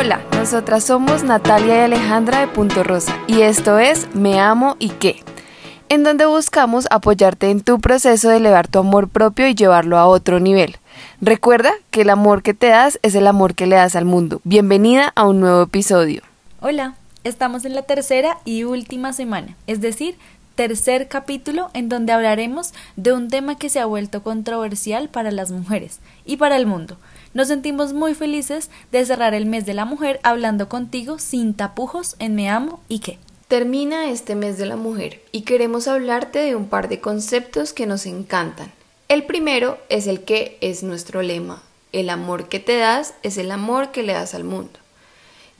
Hola, nosotras somos Natalia y Alejandra de Punto Rosa y esto es Me Amo y qué, en donde buscamos apoyarte en tu proceso de elevar tu amor propio y llevarlo a otro nivel. Recuerda que el amor que te das es el amor que le das al mundo. Bienvenida a un nuevo episodio. Hola, estamos en la tercera y última semana, es decir, tercer capítulo en donde hablaremos de un tema que se ha vuelto controversial para las mujeres y para el mundo nos sentimos muy felices de cerrar el mes de la mujer hablando contigo sin tapujos en Me Amo y qué. Termina este mes de la mujer y queremos hablarte de un par de conceptos que nos encantan. El primero es el que es nuestro lema. El amor que te das es el amor que le das al mundo.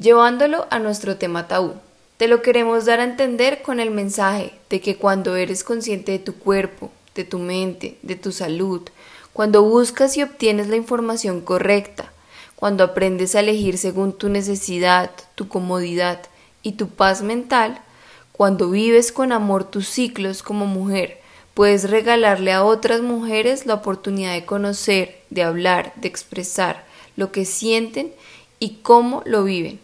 Llevándolo a nuestro tema tabú. Te lo queremos dar a entender con el mensaje de que cuando eres consciente de tu cuerpo, de tu mente, de tu salud, cuando buscas y obtienes la información correcta, cuando aprendes a elegir según tu necesidad, tu comodidad y tu paz mental, cuando vives con amor tus ciclos como mujer, puedes regalarle a otras mujeres la oportunidad de conocer, de hablar, de expresar lo que sienten y cómo lo viven,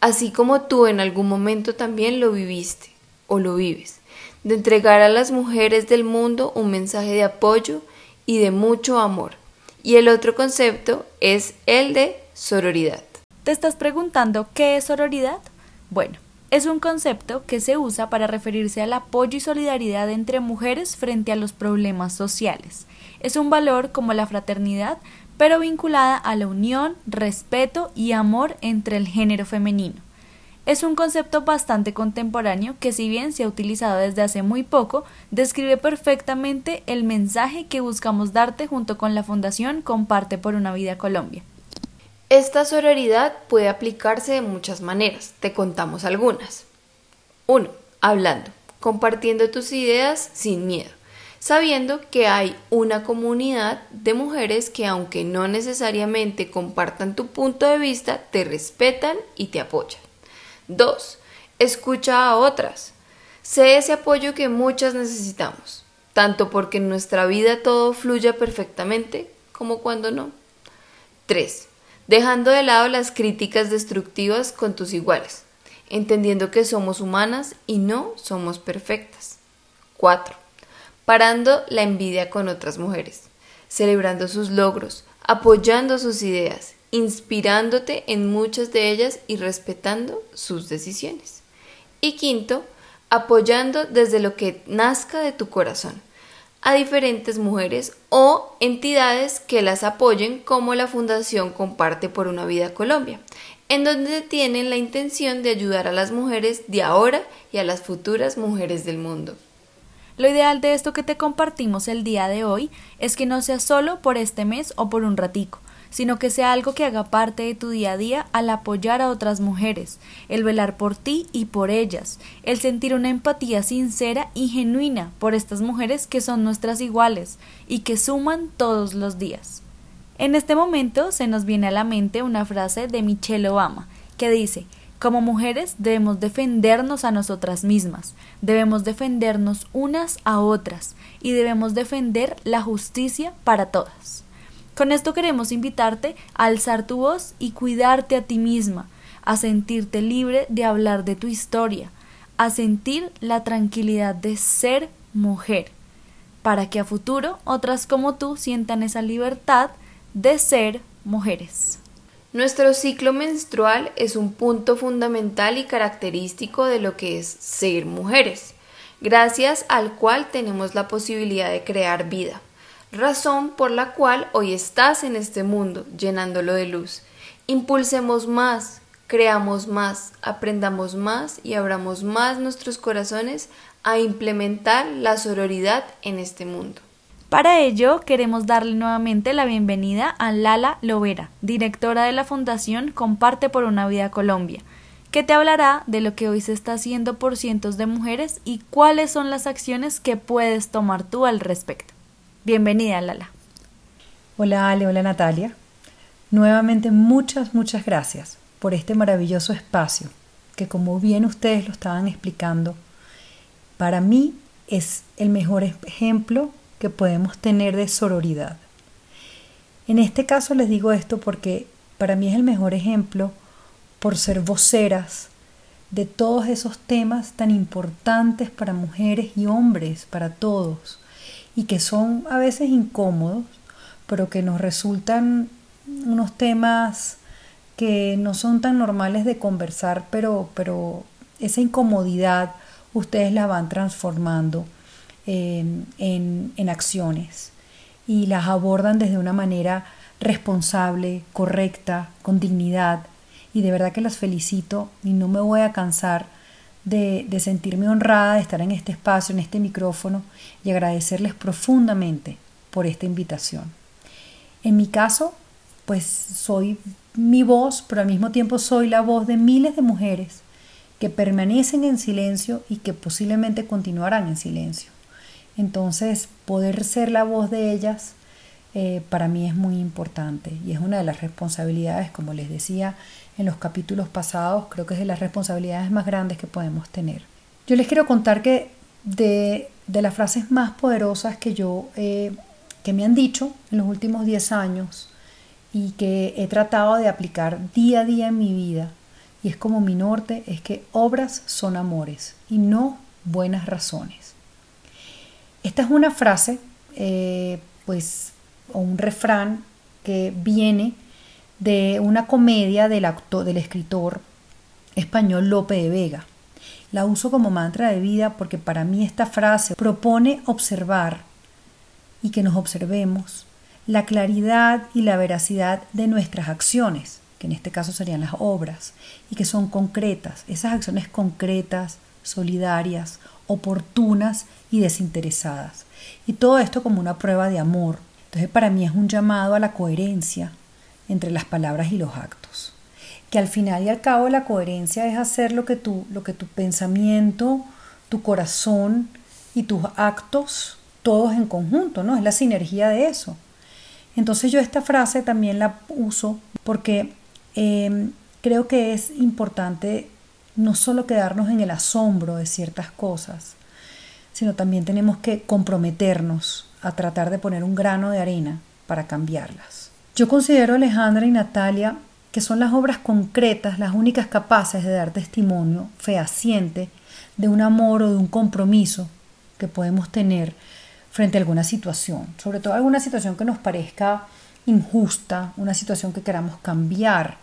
así como tú en algún momento también lo viviste o lo vives, de entregar a las mujeres del mundo un mensaje de apoyo y de mucho amor. Y el otro concepto es el de sororidad. ¿Te estás preguntando qué es sororidad? Bueno, es un concepto que se usa para referirse al apoyo y solidaridad entre mujeres frente a los problemas sociales. Es un valor como la fraternidad, pero vinculada a la unión, respeto y amor entre el género femenino. Es un concepto bastante contemporáneo que si bien se ha utilizado desde hace muy poco, describe perfectamente el mensaje que buscamos darte junto con la Fundación Comparte por una Vida Colombia. Esta sororidad puede aplicarse de muchas maneras, te contamos algunas. 1. Hablando, compartiendo tus ideas sin miedo, sabiendo que hay una comunidad de mujeres que aunque no necesariamente compartan tu punto de vista, te respetan y te apoyan. 2. Escucha a otras. Sé ese apoyo que muchas necesitamos, tanto porque en nuestra vida todo fluya perfectamente como cuando no. 3. Dejando de lado las críticas destructivas con tus iguales, entendiendo que somos humanas y no somos perfectas. 4. Parando la envidia con otras mujeres, celebrando sus logros, apoyando sus ideas inspirándote en muchas de ellas y respetando sus decisiones. Y quinto, apoyando desde lo que nazca de tu corazón a diferentes mujeres o entidades que las apoyen como la Fundación Comparte por una Vida Colombia, en donde tienen la intención de ayudar a las mujeres de ahora y a las futuras mujeres del mundo. Lo ideal de esto que te compartimos el día de hoy es que no sea solo por este mes o por un ratico, sino que sea algo que haga parte de tu día a día al apoyar a otras mujeres, el velar por ti y por ellas, el sentir una empatía sincera y genuina por estas mujeres que son nuestras iguales y que suman todos los días. En este momento se nos viene a la mente una frase de Michelle Obama que dice como mujeres debemos defendernos a nosotras mismas, debemos defendernos unas a otras y debemos defender la justicia para todas. Con esto queremos invitarte a alzar tu voz y cuidarte a ti misma, a sentirte libre de hablar de tu historia, a sentir la tranquilidad de ser mujer, para que a futuro otras como tú sientan esa libertad de ser mujeres. Nuestro ciclo menstrual es un punto fundamental y característico de lo que es ser mujeres, gracias al cual tenemos la posibilidad de crear vida razón por la cual hoy estás en este mundo llenándolo de luz. Impulsemos más, creamos más, aprendamos más y abramos más nuestros corazones a implementar la sororidad en este mundo. Para ello, queremos darle nuevamente la bienvenida a Lala Lovera, directora de la Fundación Comparte por una Vida Colombia, que te hablará de lo que hoy se está haciendo por cientos de mujeres y cuáles son las acciones que puedes tomar tú al respecto. Bienvenida, Lala. Hola Ale, hola Natalia. Nuevamente muchas, muchas gracias por este maravilloso espacio que como bien ustedes lo estaban explicando, para mí es el mejor ejemplo que podemos tener de sororidad. En este caso les digo esto porque para mí es el mejor ejemplo por ser voceras de todos esos temas tan importantes para mujeres y hombres, para todos, y que son a veces incómodos, pero que nos resultan unos temas que no son tan normales de conversar, pero, pero esa incomodidad ustedes la van transformando en, acciones y las abordan desde una manera responsable, correcta, con dignidad. Y de verdad que las felicito y no me voy a cansar de, de, sentirme honrada de estar en este espacio, en este micrófono y agradecerles profundamente por esta invitación. En mi caso, pues soy mi voz, pero al mismo tiempo soy la voz de miles de mujeres que permanecen en silencio y que posiblemente continuarán en silencio. Entonces, poder ser la voz de ellas eh, para mí es muy importante y es una de las responsabilidades, como les decía en los capítulos pasados, creo que es de las responsabilidades más grandes que podemos tener. Yo les quiero contar que de, de las frases más poderosas que yo eh, que me han dicho en los últimos 10 años y que he tratado de aplicar día a día en mi vida y es como mi norte, es que obras son amores y no buenas razones. Esta es una frase, eh, pues, o un refrán que viene de una comedia del, actor, del escritor español Lope de Vega. La uso como mantra de vida porque para mí esta frase propone observar y que nos observemos la claridad y la veracidad de nuestras acciones, que en este caso serían las obras, y que son concretas, esas acciones concretas, solidarias, oportunas y desinteresadas. Y todo esto como una prueba de amor. Entonces para mí es un llamado a la coherencia entre las palabras y los actos. Que al final y al cabo la coherencia es hacer lo que tu, lo que tu pensamiento, tu corazón y tus actos todos en conjunto, ¿no? Es la sinergia de eso. Entonces yo esta frase también la uso porque em, creo que es importante no solo quedarnos en el asombro de ciertas cosas, sino también tenemos que comprometernos a tratar de poner un grano de arena para cambiarlas. Yo considero Alejandra y Natalia que son las obras concretas las únicas capaces de dar testimonio fehaciente de un amor o de un compromiso que podemos tener frente a alguna situación, sobre todo alguna situación que nos parezca injusta, una situación que queramos cambiar.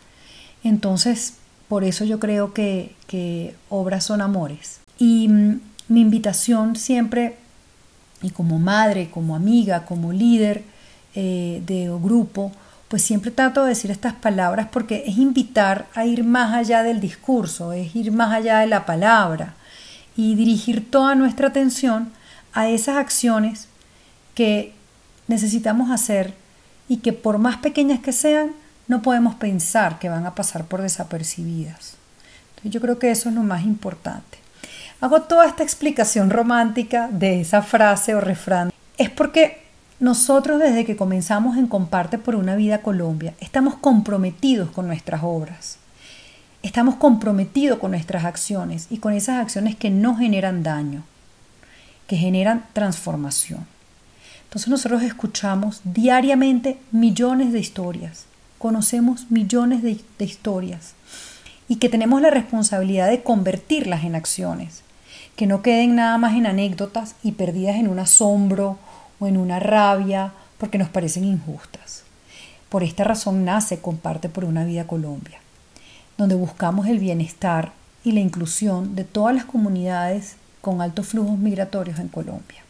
Entonces, por eso yo creo que, que obras son amores. Y mm, mi invitación siempre, y como madre, como amiga, como líder eh, de grupo, pues siempre trato de decir estas palabras porque es invitar a ir más allá del discurso, es ir más allá de la palabra y dirigir toda nuestra atención a esas acciones que necesitamos hacer y que por más pequeñas que sean, no podemos pensar que van a pasar por desapercibidas. Yo creo que eso es lo más importante. Hago toda esta explicación romántica de esa frase o refrán. Es porque nosotros desde que comenzamos en Comparte por una vida Colombia, estamos comprometidos con nuestras obras. Estamos comprometidos con nuestras acciones y con esas acciones que no generan daño, que generan transformación. Entonces nosotros escuchamos diariamente millones de historias, conocemos millones de, historias y que tenemos la responsabilidad de convertirlas en acciones, que no queden nada más en anécdotas y perdidas en un asombro o en una rabia porque nos parecen injustas. Por esta razón nace Comparte por una vida Colombia, donde buscamos el bienestar y la inclusión de todas las comunidades con altos flujos migratorios en Colombia.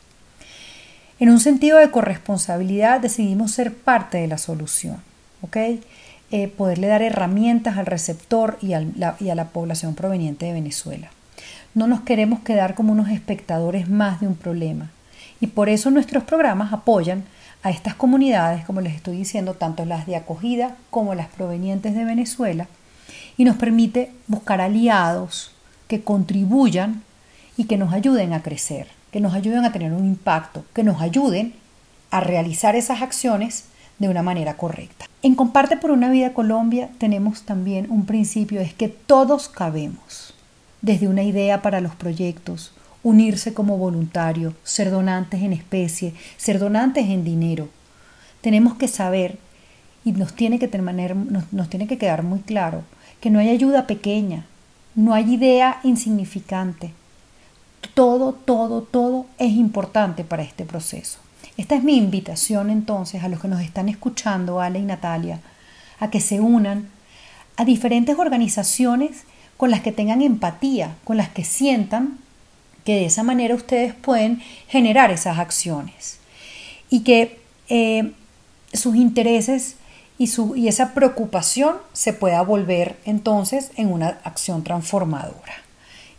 En un sentido de corresponsabilidad decidimos ser parte de la solución, ¿ok? Eh, poderle dar herramientas al receptor y, y a la población proveniente de Venezuela. No nos queremos quedar como unos espectadores más de un problema y por eso nuestros programas apoyan a estas comunidades, como les estoy diciendo, tanto las de acogida como las provenientes de Venezuela, y nos permite buscar aliados que contribuyan y que nos ayuden a crecer, que nos ayuden a tener un impacto, que nos ayuden a realizar esas acciones de una manera correcta. En Comparte por una vida Colombia tenemos también un principio, es que todos cabemos, desde una idea para los proyectos, unirse como voluntario, ser donantes en especie, ser donantes en dinero. Tenemos que saber y nos tiene que, tener, nos tiene que quedar muy claro que no hay ayuda pequeña, no hay idea insignificante. Todo, todo, todo es importante para este proceso. Esta es mi invitación entonces a los que nos están escuchando, Ale y Natalia, a que se unan a diferentes organizaciones con las que tengan empatía, con las que sientan que de esa manera ustedes pueden generar esas acciones y que eh, sus intereses y, su, y esa preocupación se pueda volver entonces en una acción transformadora.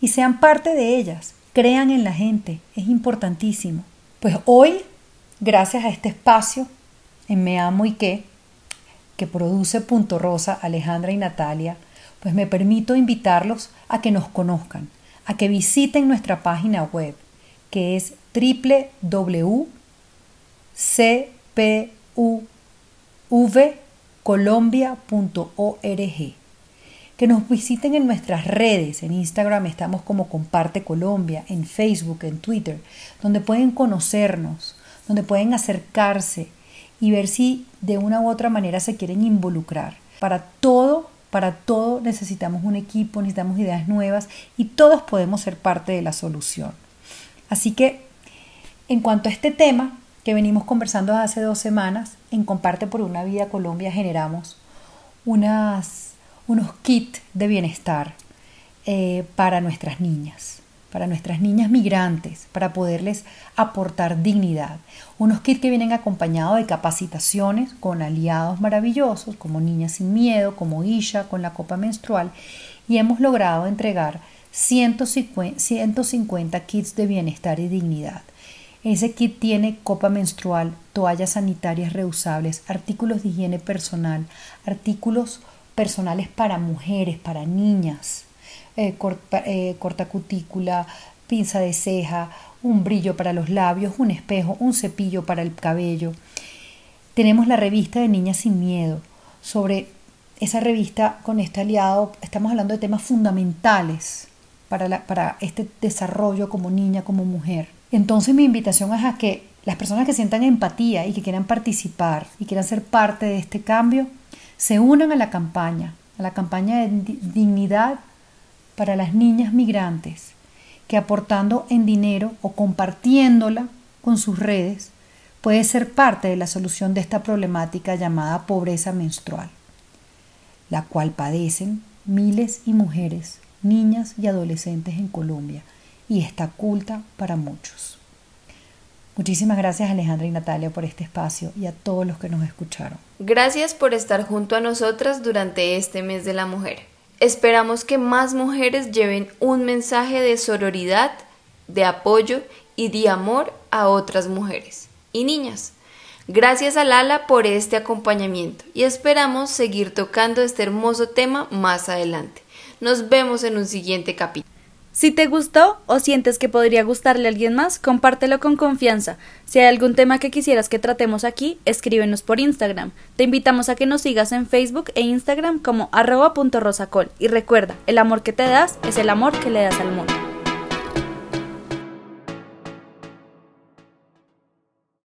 Y sean parte de ellas, crean en la gente, es importantísimo. Pues hoy, gracias a este espacio en Me Amo y qué, que produce Punto Rosa, Alejandra y Natalia, pues me permito invitarlos a que nos conozcan, a que visiten nuestra página web, que es www.cpuvcolombia.org. Que nos visiten en nuestras redes, en Instagram estamos como Comparte Colombia, en Facebook, en Twitter, donde pueden conocernos, donde pueden acercarse y ver si de una u otra manera se quieren involucrar. Para todo, para todo necesitamos un equipo, necesitamos ideas nuevas y todos podemos ser parte de la solución. Así que, en cuanto a este tema que venimos conversando hace dos semanas, en Comparte por una Vida Colombia generamos unas, unos kits de bienestar eh, para nuestras niñas para nuestras niñas migrantes, para poderles aportar dignidad. Unos kits que vienen acompañados de capacitaciones con aliados maravillosos como Niñas sin Miedo, como Isha con la copa menstrual y hemos logrado entregar 150 kits de bienestar y dignidad. Ese kit tiene copa menstrual, toallas sanitarias reusables, artículos de higiene personal, artículos personales para mujeres, para niñas, eh, corta, eh, cutícula, pinza de ceja, un brillo para los labios, un espejo, un cepillo para el cabello. Tenemos la revista de Niñas sin Miedo. Sobre esa revista, con este aliado, estamos hablando de temas fundamentales para, para este desarrollo como niña, como mujer. Entonces mi invitación es a que las personas que sientan empatía y que quieran participar y quieran ser parte de este cambio, se unan a la campaña, a la campaña de dignidad para las niñas migrantes que aportando en dinero o compartiéndola con sus redes puede ser parte de la solución de esta problemática llamada pobreza menstrual, la cual padecen miles y mujeres, niñas y adolescentes en Colombia y está oculta para muchos. Muchísimas gracias Alejandra y Natalia por este espacio y a todos los que nos escucharon. Gracias por estar junto a nosotras durante este mes de la mujer. Esperamos que más mujeres lleven un mensaje de sororidad, de apoyo y de amor a otras mujeres y niñas. Gracias a Lala por este acompañamiento y esperamos seguir tocando este hermoso tema más adelante. Nos vemos en un siguiente capítulo. Si te gustó o sientes que podría gustarle a alguien más, compártelo con confianza. Si hay algún tema que quisieras que tratemos aquí, escríbenos por Instagram. Te invitamos a que nos sigas en Facebook e Instagram como arroba.rosacol. Y recuerda, el amor que te das es el amor que le das al mundo.